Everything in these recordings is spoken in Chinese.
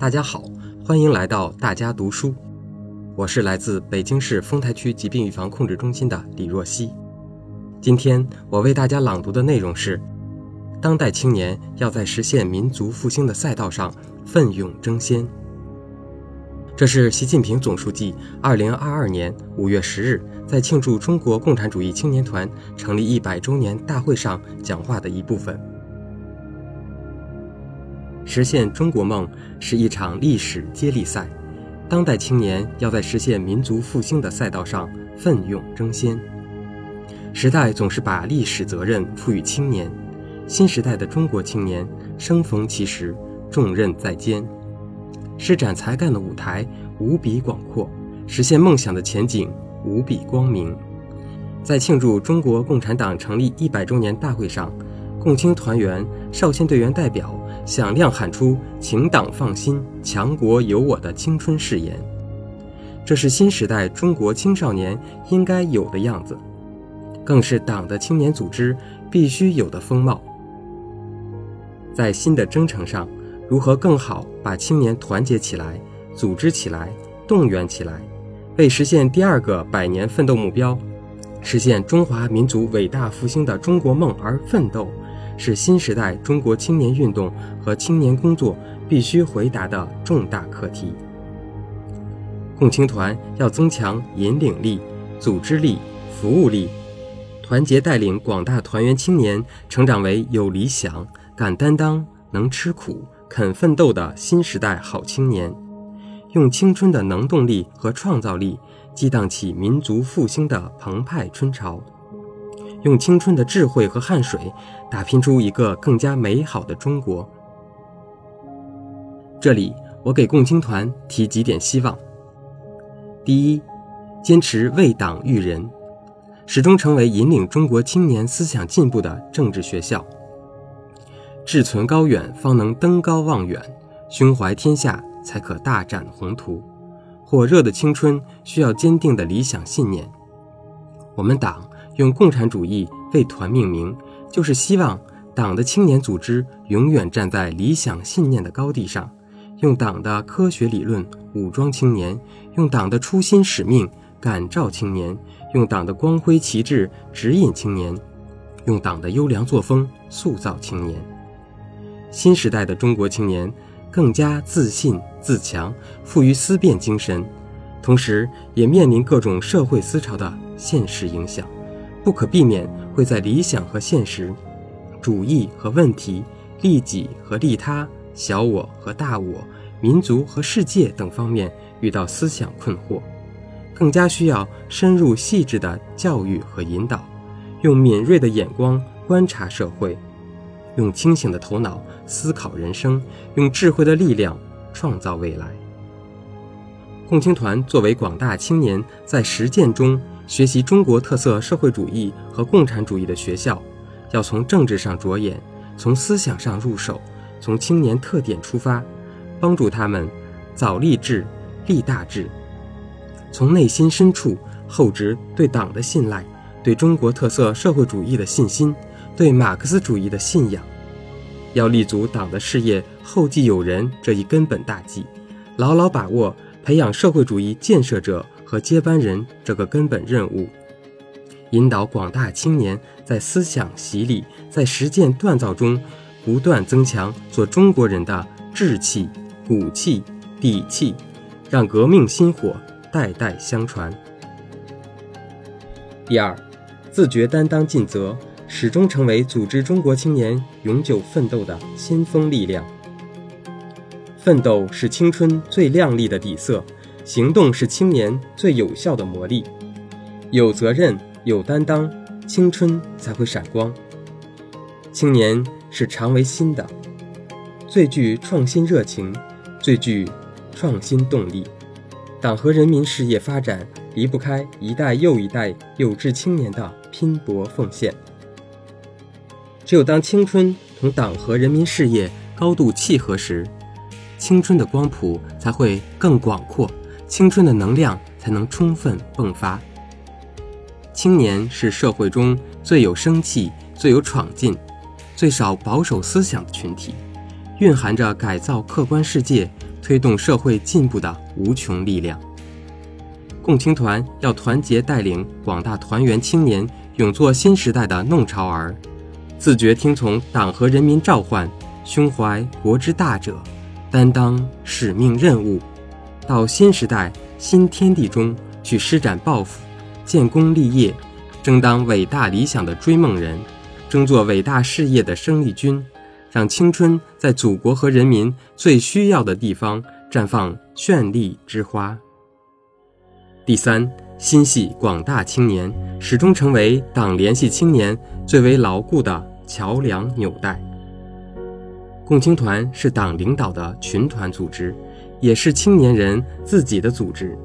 大家好，欢迎来到大家读书。我是来自北京市丰台区疾病预防控制中心的李若曦。今天我为大家朗读的内容是：当代青年要在实现民族复兴的赛道上奋勇争先。这是习近平总书记2022年5月10日在庆祝中国共产主义青年团成立一百周年大会上讲话的一部分。实现中国梦是一场历史接力赛，当代青年要在实现民族复兴的赛道上奋勇争先。时代总是把历史责任赋予青年，新时代的中国青年生逢其时，重任在肩。施展才干的舞台无比广阔，实现梦想的前景无比光明。在庆祝中国共产党成立一百周年大会上，共青团员、少先队员代表响亮喊出“请党放心，强国有我”的青春誓言。这是新时代中国青少年应该有的样子，更是党的青年组织必须有的风貌。在新的征程上。如何更好把青年团结起来、组织起来、动员起来，为实现第二个百年奋斗目标、实现中华民族伟大复兴的中国梦而奋斗，是新时代中国青年运动和青年工作必须回答的重大课题。共青团要增强引领力、组织力、服务力，团结带领广大团员青年成长为有理想、敢担当、能吃苦。肯奋斗的新时代好青年，用青春的能动力和创造力激荡起民族复兴的澎湃春潮，用青春的智慧和汗水打拼出一个更加美好的中国。这里，我给共青团提几点希望：第一，坚持为党育人，始终成为引领中国青年思想进步的政治学校。志存高远，方能登高望远；胸怀天下，才可大展宏图。火热的青春需要坚定的理想信念。我们党用共产主义为团命名，就是希望党的青年组织永远站在理想信念的高地上，用党的科学理论武装青年，用党的初心使命感召青年，用党的光辉旗帜指引青年，用党的优良作风塑造青年。新时代的中国青年更加自信自强，富于思辨精神，同时也面临各种社会思潮的现实影响，不可避免会在理想和现实、主义和问题、利己和利他、小我和大我、民族和世界等方面遇到思想困惑，更加需要深入细致的教育和引导，用敏锐的眼光观察社会。用清醒的头脑思考人生，用智慧的力量创造未来。共青团作为广大青年在实践中学习中国特色社会主义和共产主义的学校，要从政治上着眼，从思想上入手，从青年特点出发，帮助他们早立志、立大志，从内心深处厚植对党的信赖，对中国特色社会主义的信心。对马克思主义的信仰，要立足党的事业后继有人这一根本大计，牢牢把握培养社会主义建设者和接班人这个根本任务，引导广大青年在思想洗礼、在实践锻造中，不断增强做中国人的志气、骨气、底气，让革命薪火代代相传。第二，自觉担当尽责。始终成为组织中国青年永久奋斗的先锋力量。奋斗是青春最亮丽的底色，行动是青年最有效的磨砺。有责任、有担当，青春才会闪光。青年是常为新的，最具创新热情，最具创新动力。党和人民事业发展离不开一代又一代有志青年的拼搏奉献。只有当青春同党和人民事业高度契合时，青春的光谱才会更广阔，青春的能量才能充分迸发。青年是社会中最有生气、最有闯劲、最少保守思想的群体，蕴含着改造客观世界、推动社会进步的无穷力量。共青团要团结带领广大团员青年，勇做新时代的弄潮儿，自觉听从党和人民召唤，胸怀国之大者，担当使命任务，到新时代新天地中去施展抱负，建功立业，争当伟大理想的追梦人，争做伟大事业的生力军，让青春在祖国和人民最需要的地方绽放绚丽之花。第三，心系广大青年，始终成为党联系青年最为牢固的桥梁纽带。共青团是党领导的群团组织，也是青年人自己的组织。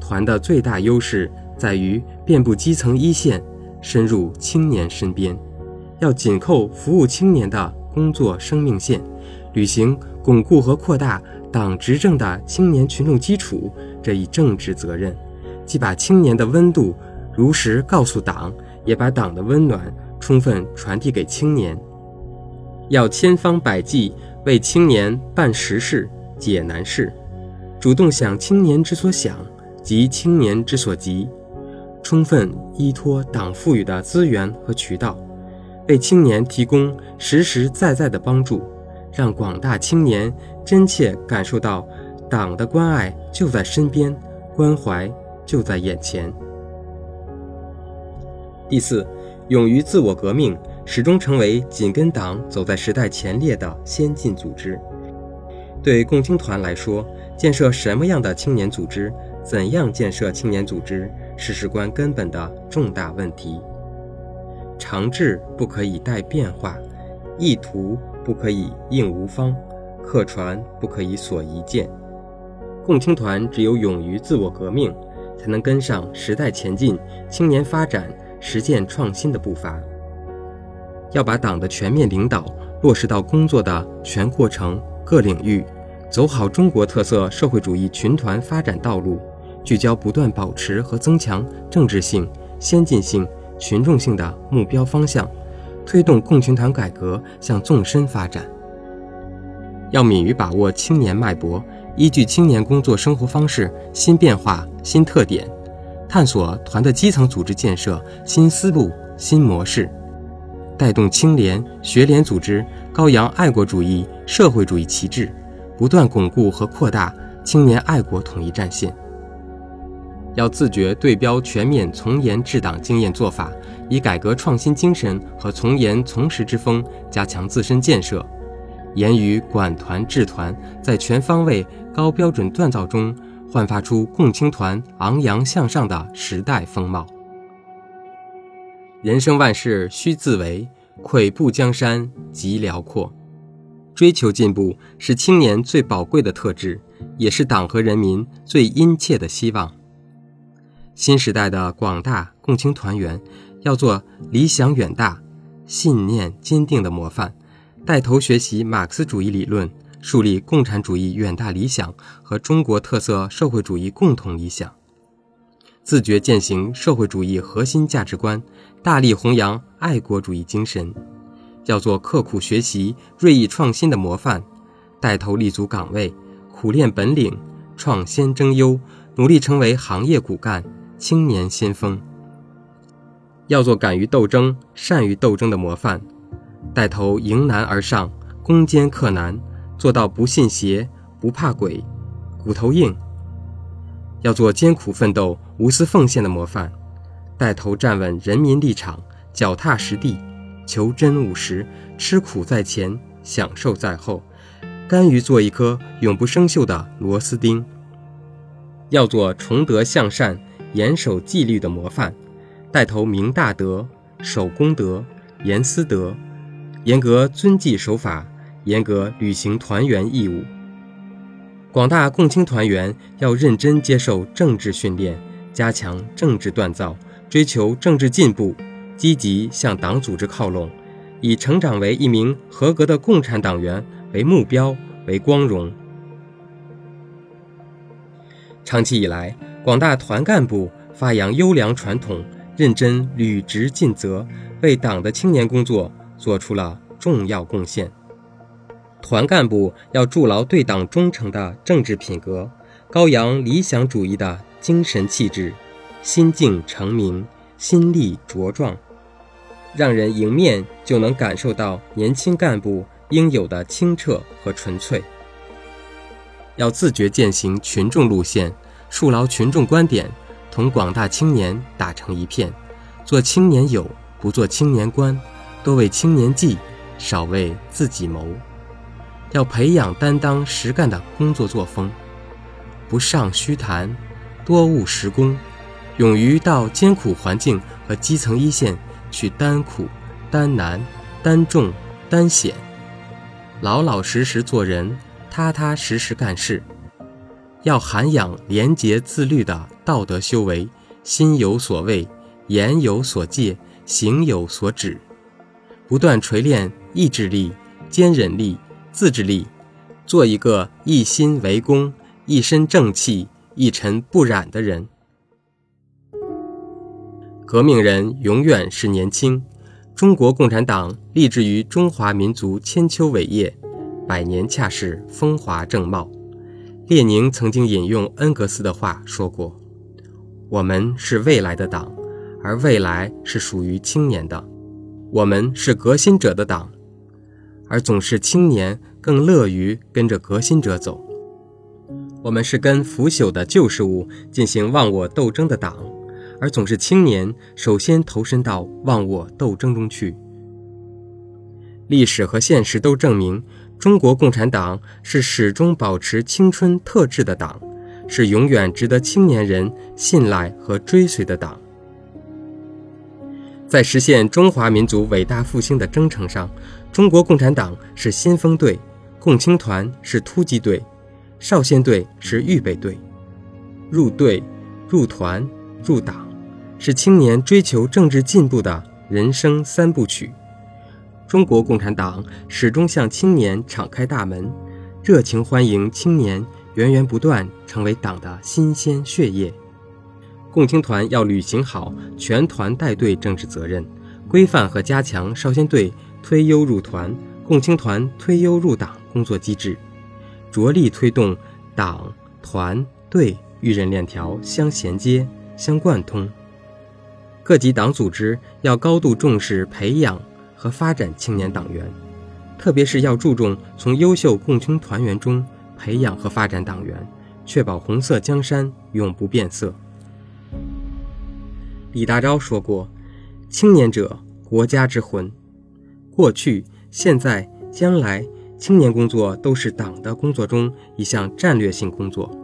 团的最大优势在于遍布基层一线，深入青年身边，要紧扣服务青年的工作生命线，履行巩固和扩大党执政的青年群众基础这一政治责任。既把青年的温度如实告诉党，也把党的温暖充分传递给青年。要千方百计为青年办实事、解难事，主动想青年之所想，急青年之所急，充分依托党赋予的资源和渠道，为青年提供实实在在的帮助，让广大青年真切感受到党的关爱就在身边，关怀。就在眼前。第四，勇于自我革命，始终成为紧跟党走在时代前列的先进组织。对共青团来说，建设什么样的青年组织，怎样建设青年组织，是事关根本的重大问题。长治不可以待变化，意图不可以应无方，客船不可以所一见。共青团只有勇于自我革命。才能跟上时代前进、青年发展、实践创新的步伐。要把党的全面领导落实到工作的全过程、各领域，走好中国特色社会主义群团发展道路，聚焦不断保持和增强政治性、先进性、群众性的目标方向，推动共青团改革向纵深发展。要敏于把握青年脉搏。依据青年工作生活方式新变化、新特点，探索团的基层组织建设新思路、新模式，带动青联、学联组织高扬爱国主义、社会主义旗帜，不断巩固和扩大青年爱国统一战线。要自觉对标全面从严治党经验做法，以改革创新精神和从严从实之风，加强自身建设。严于管团治团，在全方位、高标准锻造中，焕发出共青团昂扬向上的时代风貌。人生万事须自为，跬步江山极辽阔。追求进步是青年最宝贵的特质，也是党和人民最殷切的希望。新时代的广大共青团员，要做理想远大、信念坚定的模范。带头学习马克思主义理论，树立共产主义远大理想和中国特色社会主义共同理想，自觉践行社会主义核心价值观，大力弘扬爱国主义精神，要做刻苦学习、锐意创新的模范，带头立足岗位，苦练本领，创先争优，努力成为行业骨干、青年先锋。要做敢于斗争、善于斗争的模范。带头迎难而上，攻坚克难，做到不信邪、不怕鬼，骨头硬。要做艰苦奋斗、无私奉献的模范，带头站稳人民立场，脚踏实地，求真务实，吃苦在前，享受在后，甘于做一颗永不生锈的螺丝钉。要做崇德向善、严守纪律的模范，带头明大德、守公德、严私德。严格遵纪守法，严格履行团员义务。广大共青团员要认真接受政治训练，加强政治锻造，追求政治进步，积极向党组织靠拢，以成长为一名合格的共产党员为目标为光荣。长期以来，广大团干部发扬优良传统，认真履职尽责，为党的青年工作。做出了重要贡献。团干部要筑牢对党忠诚的政治品格，高扬理想主义的精神气质，心境澄明，心力茁壮，让人迎面就能感受到年轻干部应有的清澈和纯粹。要自觉践行群众路线，树牢群众观点，同广大青年打成一片，做青年友，不做青年官，多为青年计，少为自己谋。要培养担当实干的工作作风，不尚虚谈，多务实功，勇于到艰苦环境和基层一线去担苦、担难、担重、担险，老老实实做人。踏踏实实干事，要涵养廉洁自律的道德修为，心有所畏，言有所戒，行有所止，不断锤炼意志力、坚忍力、自制力，做一个一心为公、一身正气、一尘不染的人。革命人永远是年轻，中国共产党立志于中华民族千秋伟业。百年恰是风华正茂。列宁曾经引用恩格斯的话说过：“我们是未来的党，而未来是属于青年的。我们是革新者的党，而总是青年更乐于跟着革新者走。我们是跟腐朽的旧事物进行忘我斗争的党，而总是青年首先投身到忘我斗争中去。历史和现实都证明。”中国共产党是始终保持青春特质的党，是永远值得青年人信赖和追随的党。在实现中华民族伟大复兴的征程上，中国共产党是先锋队，共青团是突击队，少先队是预备队。入队、入团、入党，是青年追求政治进步的人生三部曲。中国共产党始终向青年敞开大门，热情欢迎青年源源不断成为党的新鲜血液。共青团要履行好全团带队政治责任，规范和加强少先队推优入团、共青团推优入党工作机制，着力推动党团队育人链条相衔接、相贯通。各级党组织要高度重视培养。和发展青年党员，特别是要注重从优秀共青团员中培养和发展党员，确保红色江山永不变色。李大钊说过：“青年者，国家之魂。”过去、现在、将来，青年工作都是党的工作中一项战略性工作。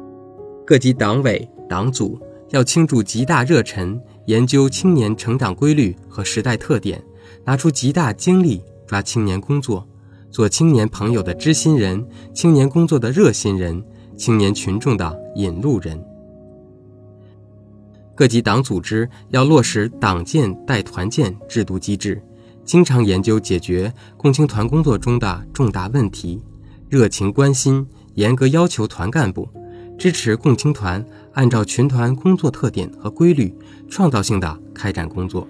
各级党委、党组要倾注极大热忱，研究青年成长规律和时代特点。拿出极大精力抓青年工作，做青年朋友的知心人，青年工作的热心人，青年群众的引路人。各级党组织要落实党建带团建制度机制，经常研究解决共青团工作中的重大问题，热情关心，严格要求团干部，支持共青团按照群团工作特点和规律，创造性的开展工作。